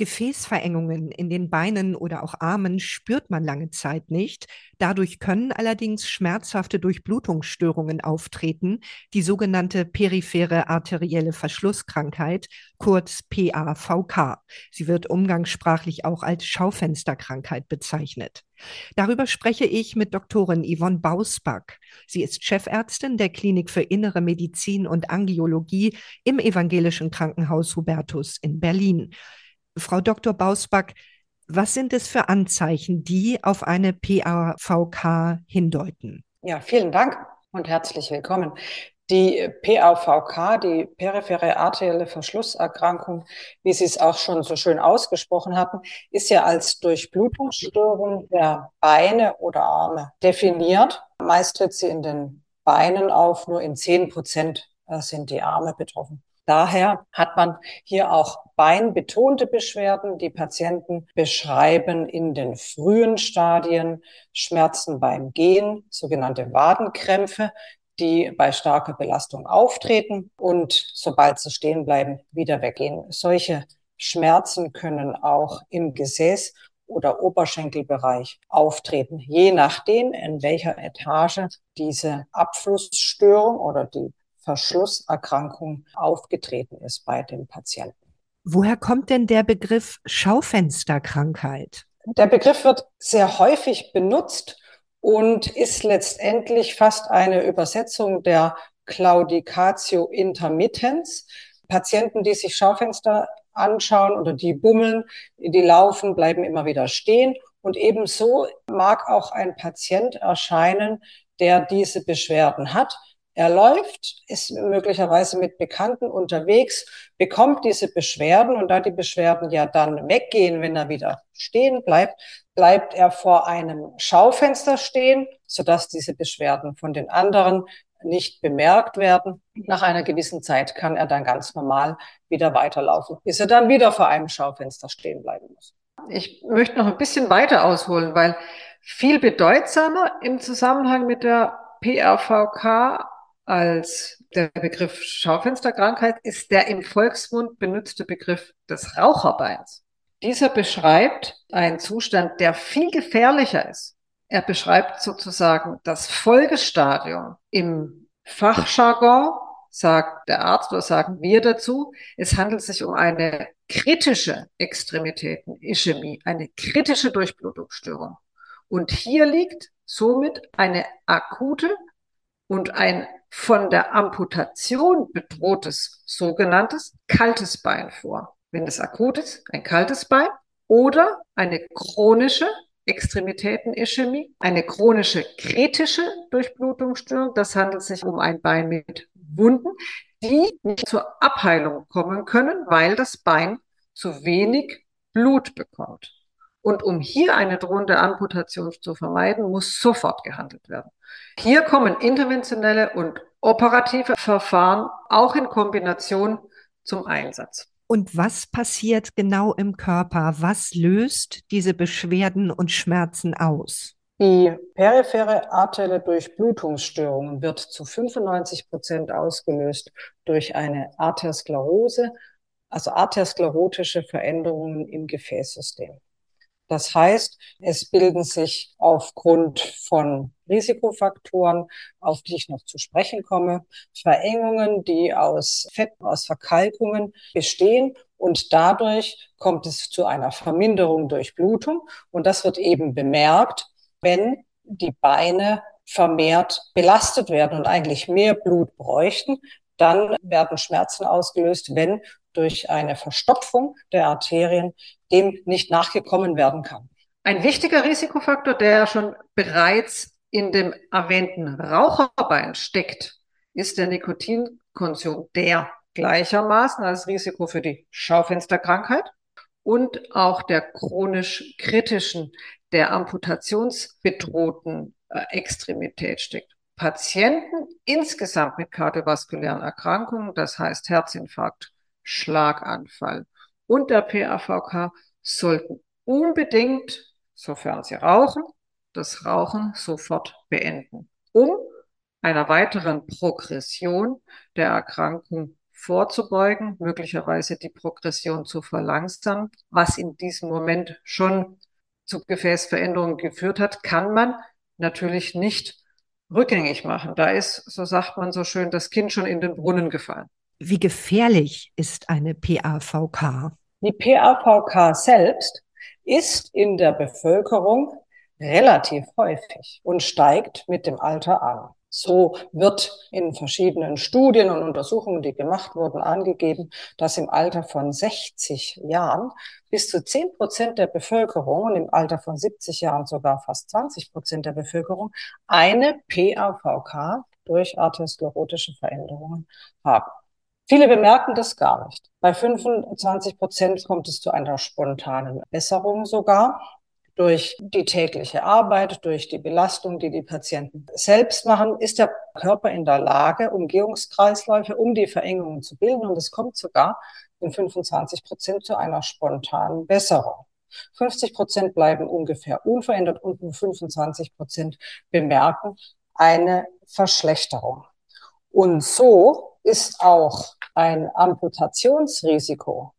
Gefäßverengungen in den Beinen oder auch Armen spürt man lange Zeit nicht. Dadurch können allerdings schmerzhafte Durchblutungsstörungen auftreten, die sogenannte periphere arterielle Verschlusskrankheit, kurz PAVK. Sie wird umgangssprachlich auch als Schaufensterkrankheit bezeichnet. Darüber spreche ich mit Doktorin Yvonne Bausback. Sie ist Chefärztin der Klinik für Innere Medizin und Angiologie im Evangelischen Krankenhaus Hubertus in Berlin. Frau Dr. Bausback, was sind es für Anzeichen, die auf eine PAVK hindeuten? Ja, vielen Dank und herzlich willkommen. Die PAVK, die periphere arterielle Verschlusserkrankung, wie Sie es auch schon so schön ausgesprochen hatten, ist ja als Durchblutungsstörung der Beine oder Arme definiert. Meist tritt sie in den Beinen auf, nur in zehn Prozent sind die Arme betroffen. Daher hat man hier auch beinbetonte Beschwerden. Die Patienten beschreiben in den frühen Stadien Schmerzen beim Gehen, sogenannte Wadenkrämpfe, die bei starker Belastung auftreten und sobald sie stehen bleiben, wieder weggehen. Solche Schmerzen können auch im Gesäß oder Oberschenkelbereich auftreten, je nachdem, in welcher Etage diese Abflussstörung oder die Verschlusserkrankung aufgetreten ist bei dem Patienten. Woher kommt denn der Begriff Schaufensterkrankheit? Der Begriff wird sehr häufig benutzt und ist letztendlich fast eine Übersetzung der Claudicatio intermittens. Patienten, die sich Schaufenster anschauen oder die bummeln, die laufen, bleiben immer wieder stehen. Und ebenso mag auch ein Patient erscheinen, der diese Beschwerden hat. Er läuft, ist möglicherweise mit Bekannten unterwegs, bekommt diese Beschwerden und da die Beschwerden ja dann weggehen, wenn er wieder stehen bleibt, bleibt er vor einem Schaufenster stehen, sodass diese Beschwerden von den anderen nicht bemerkt werden. Nach einer gewissen Zeit kann er dann ganz normal wieder weiterlaufen, bis er dann wieder vor einem Schaufenster stehen bleiben muss. Ich möchte noch ein bisschen weiter ausholen, weil viel bedeutsamer im Zusammenhang mit der PRVK als der Begriff Schaufensterkrankheit ist der im Volksmund benutzte Begriff des Raucherbeins. Dieser beschreibt einen Zustand, der viel gefährlicher ist. Er beschreibt sozusagen das Folgestadium. Im Fachjargon sagt der Arzt oder sagen wir dazu, es handelt sich um eine kritische Extremitäten-Ischämie, eine kritische Durchblutungsstörung. Und hier liegt somit eine akute und ein von der Amputation bedrohtes sogenanntes kaltes Bein vor. Wenn es akut ist, ein kaltes Bein oder eine chronische Extremitätenischämie, eine chronische kritische Durchblutungsstörung. Das handelt sich um ein Bein mit Wunden, die nicht zur Abheilung kommen können, weil das Bein zu wenig Blut bekommt. Und um hier eine drohende Amputation zu vermeiden, muss sofort gehandelt werden. Hier kommen interventionelle und operative Verfahren auch in Kombination zum Einsatz. Und was passiert genau im Körper? Was löst diese Beschwerden und Schmerzen aus? Die periphere arterielle Durchblutungsstörung wird zu 95 Prozent ausgelöst durch eine Artersklerose, also artersklerotische Veränderungen im Gefäßsystem. Das heißt, es bilden sich aufgrund von Risikofaktoren, auf die ich noch zu sprechen komme, Verengungen, die aus Fett, aus Verkalkungen bestehen. Und dadurch kommt es zu einer Verminderung durch Blutung. Und das wird eben bemerkt, wenn die Beine vermehrt belastet werden und eigentlich mehr Blut bräuchten, dann werden Schmerzen ausgelöst, wenn durch eine Verstopfung der Arterien dem nicht nachgekommen werden kann. Ein wichtiger Risikofaktor, der schon bereits in dem erwähnten Raucherbein steckt, ist der Nikotinkonsum, der gleichermaßen als Risiko für die Schaufensterkrankheit und auch der chronisch kritischen, der amputationsbedrohten äh, Extremität steckt. Patienten insgesamt mit kardiovaskulären Erkrankungen, das heißt Herzinfarkt, Schlaganfall und der PAVK sollten unbedingt, sofern sie rauchen, das Rauchen sofort beenden, um einer weiteren Progression der Erkrankung vorzubeugen, möglicherweise die Progression zu verlangsamen, was in diesem Moment schon zu Gefäßveränderungen geführt hat, kann man natürlich nicht rückgängig machen. Da ist, so sagt man so schön, das Kind schon in den Brunnen gefallen. Wie gefährlich ist eine PAVK? Die PAVK selbst ist in der Bevölkerung relativ häufig und steigt mit dem Alter an. So wird in verschiedenen Studien und Untersuchungen, die gemacht wurden, angegeben, dass im Alter von 60 Jahren bis zu 10 Prozent der Bevölkerung und im Alter von 70 Jahren sogar fast 20 Prozent der Bevölkerung eine PAVK durch arteriosklerotische Veränderungen haben. Viele bemerken das gar nicht. Bei 25 Prozent kommt es zu einer spontanen Besserung sogar durch die tägliche Arbeit, durch die Belastung, die die Patienten selbst machen, ist der Körper in der Lage, Umgehungskreisläufe um die Verengungen zu bilden. Und es kommt sogar in 25 Prozent zu einer spontanen Besserung. 50 Prozent bleiben ungefähr unverändert und nur 25 Prozent bemerken eine Verschlechterung. Und so ist auch ein Amputationsrisiko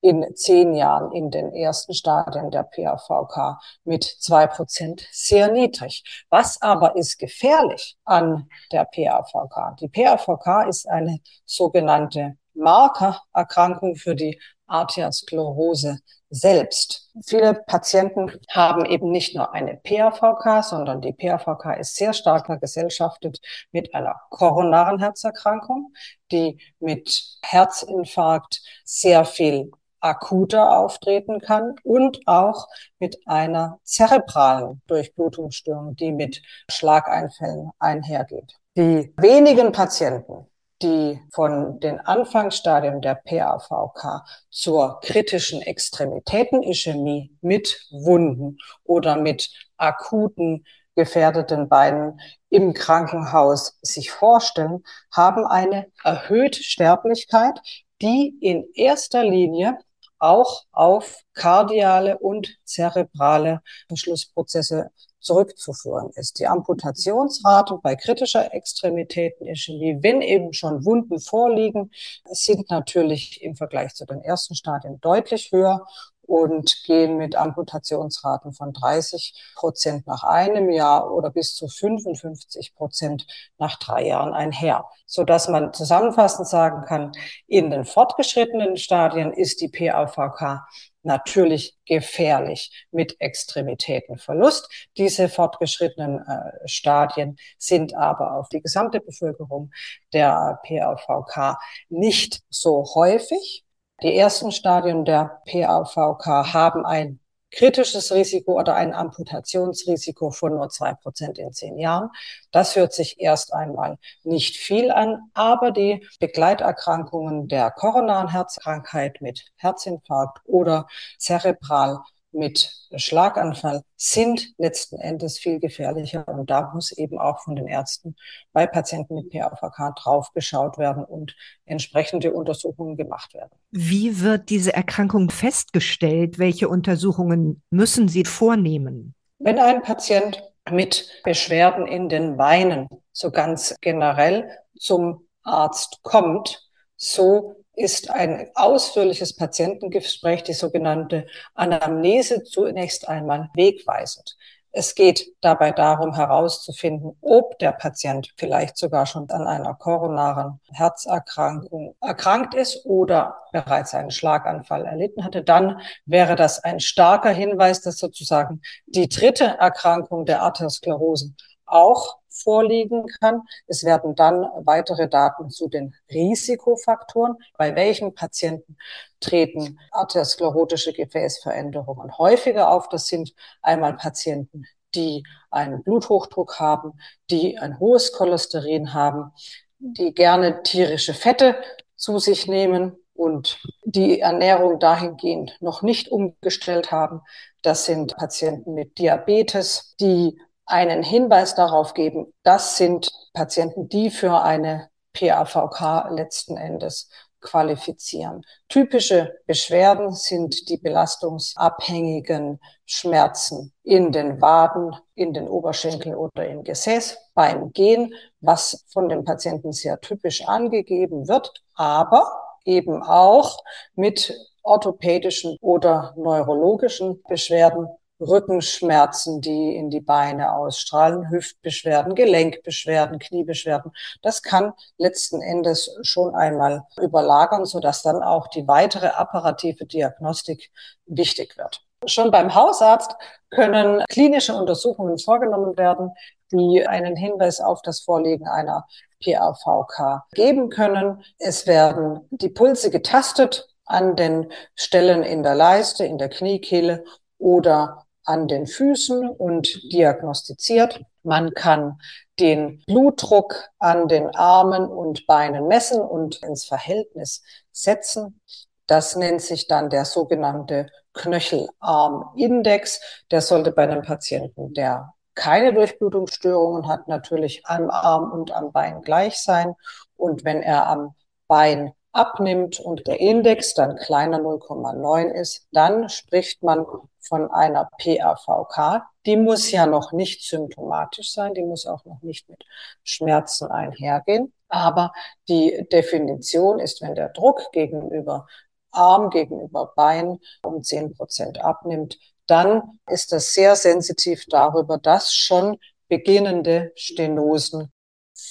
in zehn Jahren in den ersten Stadien der PAVK mit zwei Prozent sehr niedrig. Was aber ist gefährlich an der PAVK? Die PAVK ist eine sogenannte Markererkrankung für die Arteriosklerose selbst. Viele Patienten haben eben nicht nur eine PAVK, sondern die PAVK ist sehr stark vergesellschaftet mit einer koronaren Herzerkrankung, die mit Herzinfarkt sehr viel akuter auftreten kann und auch mit einer zerebralen Durchblutungsstörung, die mit Schlageinfällen einhergeht. Die wenigen Patienten, die von den Anfangsstadien der PAVK zur kritischen Extremitätenischämie mit Wunden oder mit akuten gefährdeten Beinen im Krankenhaus sich vorstellen, haben eine erhöhte Sterblichkeit, die in erster Linie auch auf kardiale und zerebrale Verschlussprozesse zurückzuführen ist. Die Amputationsrate bei kritischer Extremitätenischämie, wenn eben schon Wunden vorliegen, sind natürlich im Vergleich zu den ersten Stadien deutlich höher und gehen mit Amputationsraten von 30 Prozent nach einem Jahr oder bis zu 55 Prozent nach drei Jahren einher, so dass man zusammenfassend sagen kann, in den fortgeschrittenen Stadien ist die PAVK natürlich gefährlich mit Extremitätenverlust. Diese fortgeschrittenen äh, Stadien sind aber auf die gesamte Bevölkerung der PAVK nicht so häufig die ersten Stadien der PAVK haben ein kritisches Risiko oder ein Amputationsrisiko von nur zwei Prozent in zehn Jahren. Das hört sich erst einmal nicht viel an, aber die Begleiterkrankungen der koronaren Herzkrankheit mit Herzinfarkt oder zerebral mit Schlaganfall sind letzten Endes viel gefährlicher. Und da muss eben auch von den Ärzten bei Patienten mit PAVK drauf geschaut werden und entsprechende Untersuchungen gemacht werden. Wie wird diese Erkrankung festgestellt? Welche Untersuchungen müssen Sie vornehmen? Wenn ein Patient mit Beschwerden in den Beinen so ganz generell zum Arzt kommt, so ist ein ausführliches Patientengespräch, die sogenannte Anamnese, zunächst einmal wegweisend. Es geht dabei darum herauszufinden, ob der Patient vielleicht sogar schon an einer koronaren Herzerkrankung erkrankt ist oder bereits einen Schlaganfall erlitten hatte. Dann wäre das ein starker Hinweis, dass sozusagen die dritte Erkrankung der Arteriosklerose auch vorliegen kann. Es werden dann weitere Daten zu den Risikofaktoren. Bei welchen Patienten treten arteriosklerotische Gefäßveränderungen häufiger auf? Das sind einmal Patienten, die einen Bluthochdruck haben, die ein hohes Cholesterin haben, die gerne tierische Fette zu sich nehmen und die Ernährung dahingehend noch nicht umgestellt haben. Das sind Patienten mit Diabetes, die einen Hinweis darauf geben, das sind Patienten, die für eine PAVK letzten Endes qualifizieren. Typische Beschwerden sind die belastungsabhängigen Schmerzen in den Waden, in den Oberschenkeln oder im Gesäß beim Gehen, was von dem Patienten sehr typisch angegeben wird, aber eben auch mit orthopädischen oder neurologischen Beschwerden Rückenschmerzen, die in die Beine ausstrahlen, Hüftbeschwerden, Gelenkbeschwerden, Kniebeschwerden. Das kann letzten Endes schon einmal überlagern, sodass dann auch die weitere apparative Diagnostik wichtig wird. Schon beim Hausarzt können klinische Untersuchungen vorgenommen werden, die einen Hinweis auf das Vorliegen einer PAVK geben können. Es werden die Pulse getastet an den Stellen in der Leiste, in der Kniekehle oder an den Füßen und diagnostiziert. Man kann den Blutdruck an den Armen und Beinen messen und ins Verhältnis setzen. Das nennt sich dann der sogenannte Knöchelarmindex. Der sollte bei einem Patienten, der keine Durchblutungsstörungen hat, natürlich am Arm und am Bein gleich sein. Und wenn er am Bein abnimmt und der Index dann kleiner 0,9 ist, dann spricht man von einer PAVK. Die muss ja noch nicht symptomatisch sein, die muss auch noch nicht mit Schmerzen einhergehen. Aber die Definition ist, wenn der Druck gegenüber Arm, gegenüber Bein um 10 Prozent abnimmt, dann ist das sehr sensitiv darüber, dass schon beginnende Stenosen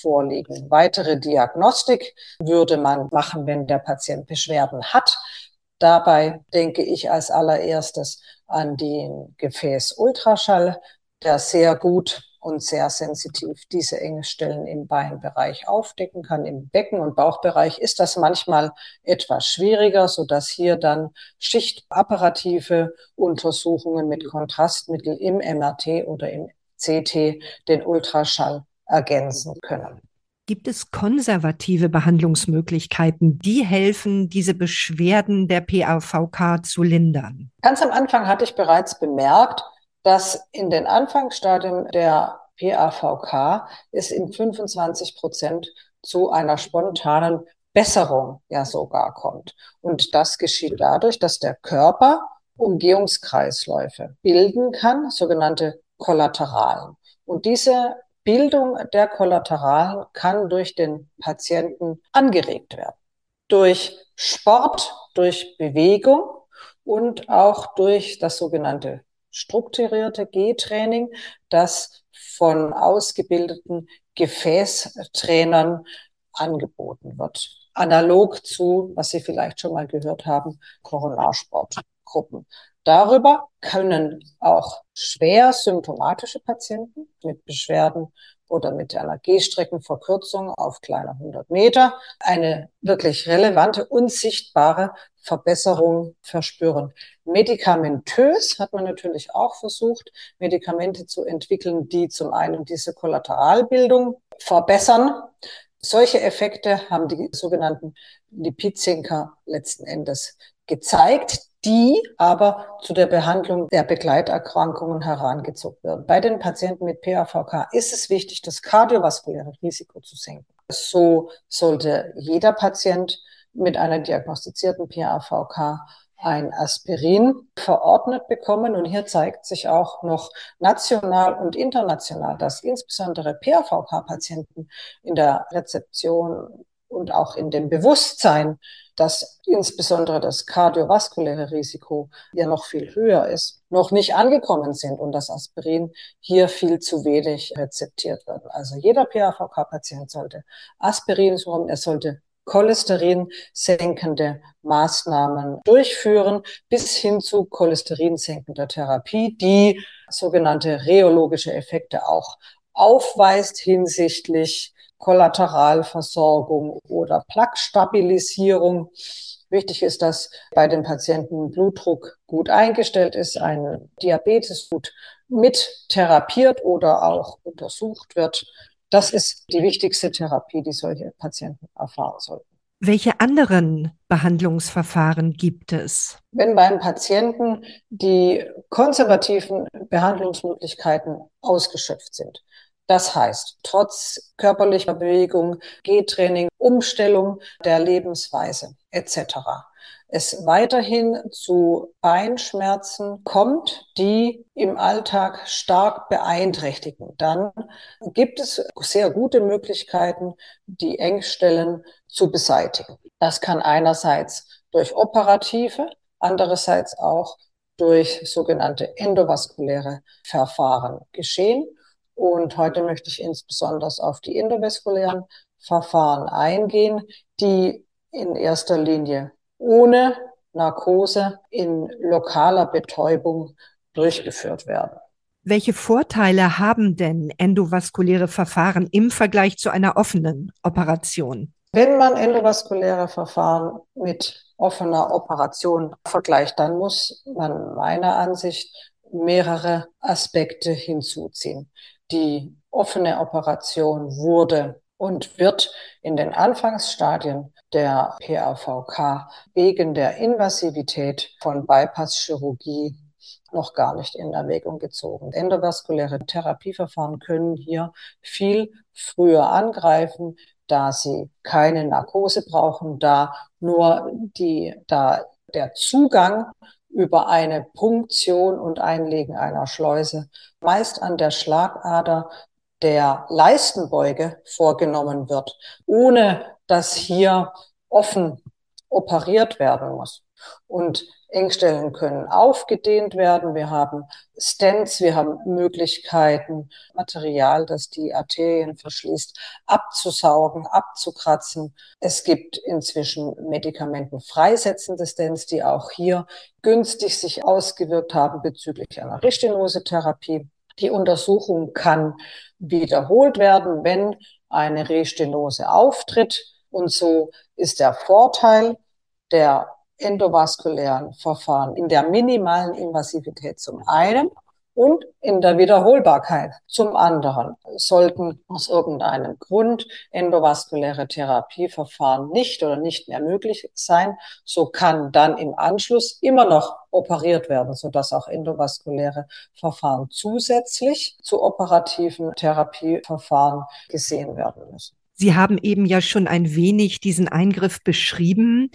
vorliegen. Weitere Diagnostik würde man machen, wenn der Patient Beschwerden hat. Dabei denke ich als allererstes an den Gefäßultraschall, der sehr gut und sehr sensitiv diese Engstellen im Beinbereich aufdecken kann. Im Becken- und Bauchbereich ist das manchmal etwas schwieriger, so dass hier dann schichtapparative Untersuchungen mit Kontrastmittel im MRT oder im CT den Ultraschall ergänzen können. Gibt es konservative Behandlungsmöglichkeiten, die helfen, diese Beschwerden der PAVK zu lindern? Ganz am Anfang hatte ich bereits bemerkt, dass in den Anfangsstadien der PAVK es in 25 Prozent zu einer spontanen Besserung ja sogar kommt. Und das geschieht dadurch, dass der Körper Umgehungskreisläufe bilden kann, sogenannte Kollateralen. Und diese Bildung der Kollateralen kann durch den Patienten angeregt werden. Durch Sport, durch Bewegung und auch durch das sogenannte strukturierte G-Training, das von ausgebildeten Gefäßtrainern angeboten wird. Analog zu, was Sie vielleicht schon mal gehört haben, Koronarsportgruppen. Darüber können auch schwer symptomatische Patienten mit Beschwerden oder mit einer Gehstreckenverkürzung auf kleiner 100 Meter eine wirklich relevante und sichtbare Verbesserung verspüren. Medikamentös hat man natürlich auch versucht, Medikamente zu entwickeln, die zum einen diese Kollateralbildung verbessern. Solche Effekte haben die sogenannten Lipidzinker letzten Endes gezeigt, die aber zu der Behandlung der Begleiterkrankungen herangezogen werden. Bei den Patienten mit PAVK ist es wichtig, das kardiovaskuläre Risiko zu senken. So sollte jeder Patient mit einer diagnostizierten PAVK ein Aspirin verordnet bekommen. Und hier zeigt sich auch noch national und international, dass insbesondere PAVK-Patienten in der Rezeption und auch in dem Bewusstsein, dass insbesondere das kardiovaskuläre Risiko ja noch viel höher ist, noch nicht angekommen sind und das Aspirin hier viel zu wenig rezeptiert wird. Also jeder PAVK-Patient sollte Aspirin suchen, er sollte Cholesterin senkende Maßnahmen durchführen, bis hin zu cholesterinsenkender Therapie, die sogenannte rheologische Effekte auch aufweist hinsichtlich Kollateralversorgung oder Plaquestabilisierung. Wichtig ist, dass bei den Patienten Blutdruck gut eingestellt ist, ein Diabetes gut mit therapiert oder auch untersucht wird. Das ist die wichtigste Therapie, die solche Patienten erfahren sollten. Welche anderen Behandlungsverfahren gibt es? Wenn beim Patienten die konservativen Behandlungsmöglichkeiten ausgeschöpft sind, Das heißt, trotz körperlicher Bewegung, Gehtraining, Umstellung der Lebensweise etc. es weiterhin zu Beinschmerzen kommt, die im Alltag stark beeinträchtigen, dann gibt es sehr gute Möglichkeiten, die Engstellen zu beseitigen. Das kann einerseits durch operative, andererseits auch durch sogenannte endovaskuläre Verfahren geschehen. Und heute möchte ich insbesondere auf die endovaskulären Verfahren eingehen, die in erster Linie ohne Narkose in lokaler Betäubung durchgeführt werden. Welche Vorteile haben denn endovaskuläre Verfahren im Vergleich zu einer offenen Operation? Wenn man endovaskuläre Verfahren mit offener Operation vergleicht, dann muss man meiner Ansicht mehrere Aspekte hinzuziehen. Die offene Operation wurde und wird in den Anfangsstadien der PAVK wegen der Invasivität von Bypasschirurgie noch gar nicht in Erwägung gezogen. Endovaskuläre Therapieverfahren können hier viel früher angreifen, da sie keine Narkose brauchen, da nur die, da der Zugang über eine Punktion und Einlegen einer Schleuse meist an der Schlagader der Leistenbeuge vorgenommen wird, ohne dass hier offen operiert werden muss. Und Engstellen können aufgedehnt werden. Wir haben Stents, wir haben Möglichkeiten, Material, das die Arterien verschließt, abzusaugen, abzukratzen. Es gibt inzwischen medikamentenfreisetzende Stents, die auch hier günstig sich ausgewirkt haben bezüglich einer Restinositherapie. Die Untersuchung kann wiederholt werden, wenn eine Restenose auftritt. Und so ist der Vorteil der endovaskulären Verfahren in der minimalen Invasivität zum einen und in der Wiederholbarkeit zum anderen. Sollten aus irgendeinem Grund endovaskuläre Therapieverfahren nicht oder nicht mehr möglich sein, so kann dann im Anschluss immer noch operiert werden, sodass auch endovaskuläre Verfahren zusätzlich zu operativen Therapieverfahren gesehen werden müssen. Sie haben eben ja schon ein wenig diesen Eingriff beschrieben.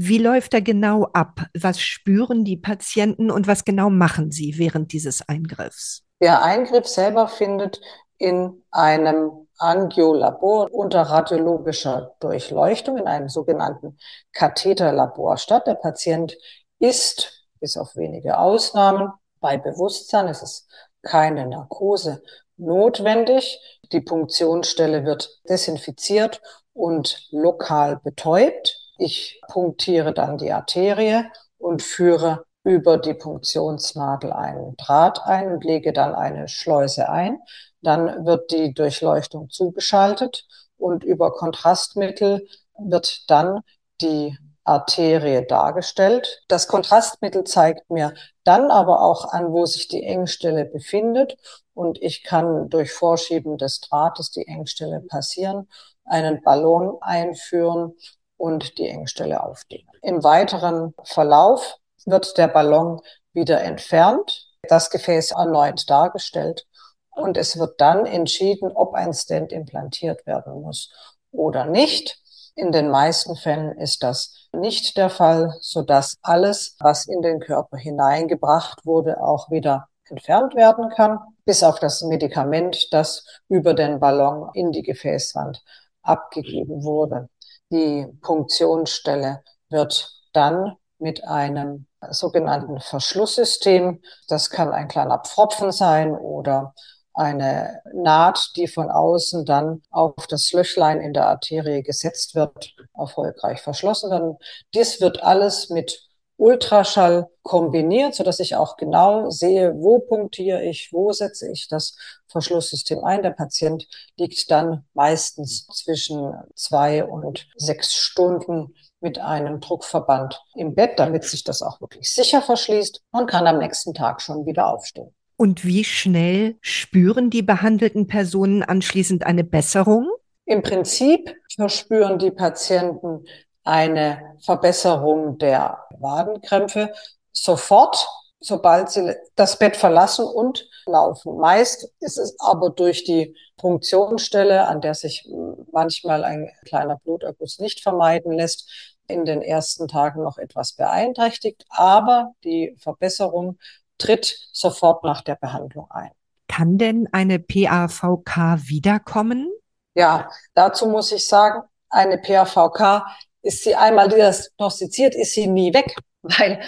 Wie läuft er genau ab? Was spüren die Patienten und was genau machen sie während dieses Eingriffs? Der Eingriff selber findet in einem Angiolabor unter radiologischer Durchleuchtung in einem sogenannten Katheterlabor statt. Der Patient ist, bis auf wenige Ausnahmen, bei Bewusstsein. Es ist keine Narkose notwendig. Die Punktionsstelle wird desinfiziert und lokal betäubt. Ich punktiere dann die Arterie und führe über die Punktionsnadel einen Draht ein und lege dann eine Schleuse ein. Dann wird die Durchleuchtung zugeschaltet und über Kontrastmittel wird dann die Arterie dargestellt. Das Kontrastmittel zeigt mir dann aber auch an, wo sich die Engstelle befindet und ich kann durch Vorschieben des Drahtes die Engstelle passieren, einen Ballon einführen und die Engstelle aufdehnen. Im weiteren Verlauf wird der Ballon wieder entfernt, das Gefäß erneut dargestellt und es wird dann entschieden, ob ein Stent implantiert werden muss oder nicht. In den meisten Fällen ist das nicht der Fall, so dass alles, was in den Körper hineingebracht wurde, auch wieder entfernt werden kann, bis auf das Medikament, das über den Ballon in die Gefäßwand abgegeben wurde. Die Punktionsstelle wird dann mit einem sogenannten Verschlusssystem, das kann ein kleiner Pfropfen sein oder eine Naht, die von außen dann auf das Löchlein in der Arterie gesetzt wird, erfolgreich verschlossen werden. Dies wird alles mit Ultraschall kombiniert, so dass ich auch genau sehe, wo punktiere ich, wo setze ich das Verschlusssystem ein. Der Patient liegt dann meistens zwischen zwei und sechs Stunden mit einem Druckverband im Bett, damit sich das auch wirklich sicher verschließt und kann am nächsten Tag schon wieder aufstehen. Und wie schnell spüren die behandelten Personen anschließend eine Besserung? Im Prinzip verspüren die Patienten eine Verbesserung der Wadenkrämpfe sofort, sobald sie das Bett verlassen und laufen. Meist ist es aber durch die Punktionsstelle, an der sich manchmal ein kleiner Bluterguss nicht vermeiden lässt, in den ersten Tagen noch etwas beeinträchtigt, aber die Verbesserung tritt sofort nach der Behandlung ein. Kann denn eine PAVK wiederkommen? Ja, dazu muss ich sagen, eine PAVK ist sie einmal diagnostiziert, ist sie nie weg, weil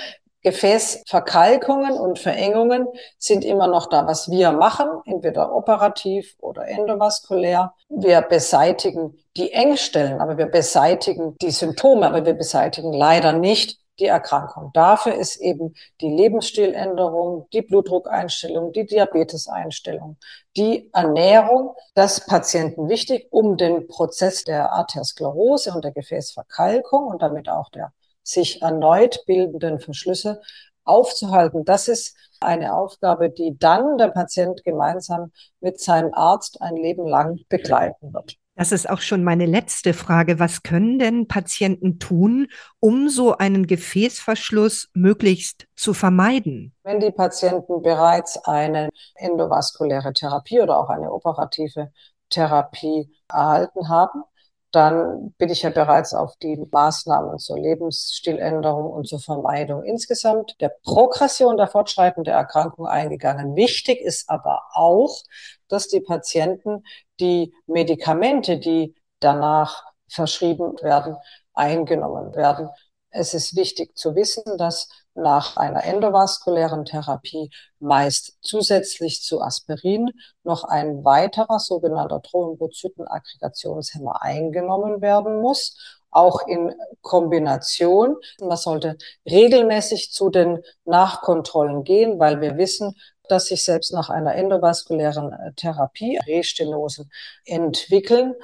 Gefäßverkalkungen und Verengungen sind immer noch da. Was wir machen, entweder operativ oder endovaskulär, wir beseitigen die Engstellen, aber wir beseitigen die Symptome, aber wir beseitigen leider nicht die Erkrankung. Dafür ist eben die Lebensstiländerung, die Blutdruckeinstellung, die Diabeteseinstellung, die Ernährung des Patienten wichtig, um den Prozess der Arteriosklerose und der Gefäßverkalkung und damit auch der sich erneut bildenden Verschlüsse aufzuhalten. Das ist eine Aufgabe, die dann der Patient gemeinsam mit seinem Arzt ein Leben lang begleiten wird. Das ist auch schon meine letzte Frage. Was können denn Patienten tun, um so einen Gefäßverschluss möglichst zu vermeiden? Wenn die Patienten bereits eine endovaskuläre Therapie oder auch eine operative Therapie erhalten haben, dann bin ich ja bereits auf die Maßnahmen zur Lebensstiländerung und zur Vermeidung insgesamt der Progression der fortschreitenden Erkrankung eingegangen. Wichtig ist aber auch, dass die Patienten die Medikamente, die danach verschrieben werden, eingenommen werden. Es ist wichtig zu wissen, dass nach einer endovaskulären Therapie meist zusätzlich zu Aspirin noch ein weiterer sogenannter Thrombozytenaggregationshemmer eingenommen werden muss, auch in Kombination. Man sollte regelmäßig zu den Nachkontrollen gehen, weil wir wissen, dass sich selbst nach einer endovaskulären äh, Therapie Restenosen entwickeln.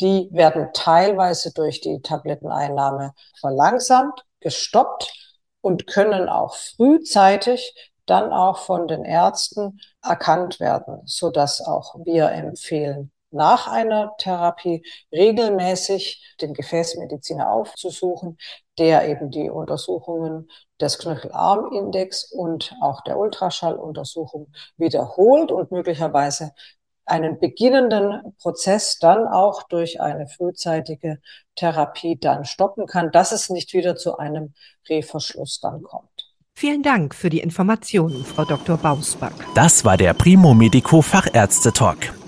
Die werden teilweise durch die Tabletteneinnahme verlangsamt, gestoppt und können auch frühzeitig dann auch von den Ärzten erkannt werden, so dass auch wir empfehlen, nach einer Therapie regelmäßig den Gefäßmediziner aufzusuchen, der eben die Untersuchungen des Knöchelarmindex und auch der Ultraschalluntersuchung wiederholt und möglicherweise einen beginnenden Prozess dann auch durch eine frühzeitige Therapie dann stoppen kann, dass es nicht wieder zu einem Reverschluss dann kommt. Vielen Dank für die Informationen, Frau Dr. Bausback. Das war der Primo Medico Fachärzte Talk.